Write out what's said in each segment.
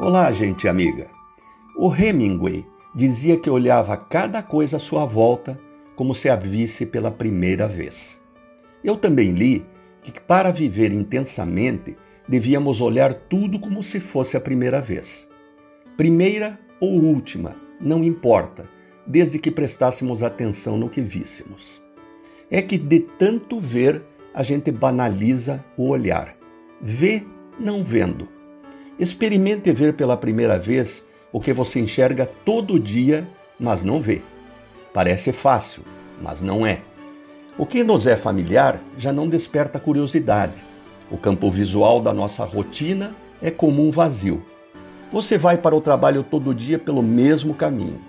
Olá, gente amiga. O Hemingway dizia que olhava cada coisa à sua volta como se a visse pela primeira vez. Eu também li que para viver intensamente devíamos olhar tudo como se fosse a primeira vez. Primeira ou última, não importa, desde que prestássemos atenção no que víssemos. É que de tanto ver, a gente banaliza o olhar. Vê não vendo Experimente ver pela primeira vez o que você enxerga todo dia, mas não vê. Parece fácil, mas não é. O que nos é familiar já não desperta curiosidade. O campo visual da nossa rotina é como um vazio. Você vai para o trabalho todo dia pelo mesmo caminho.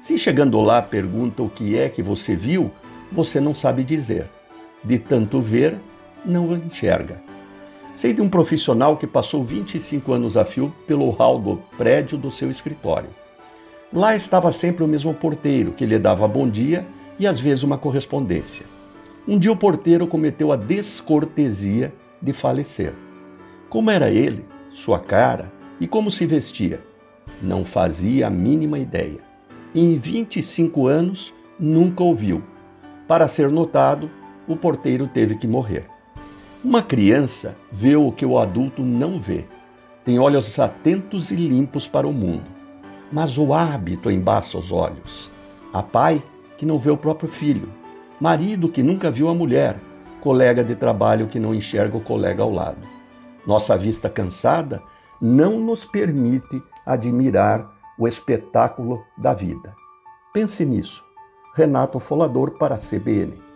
Se chegando lá pergunta o que é que você viu, você não sabe dizer. De tanto ver, não enxerga. Sei de um profissional que passou 25 anos a fio pelo hall do prédio do seu escritório. Lá estava sempre o mesmo porteiro, que lhe dava bom dia e às vezes uma correspondência. Um dia o porteiro cometeu a descortesia de falecer. Como era ele, sua cara e como se vestia? Não fazia a mínima ideia. Em 25 anos, nunca ouviu. Para ser notado, o porteiro teve que morrer. Uma criança vê o que o adulto não vê. Tem olhos atentos e limpos para o mundo. Mas o hábito embaça os olhos. Há pai que não vê o próprio filho, marido que nunca viu a mulher, colega de trabalho que não enxerga o colega ao lado. Nossa vista cansada não nos permite admirar o espetáculo da vida. Pense nisso. Renato Folador para a CBN.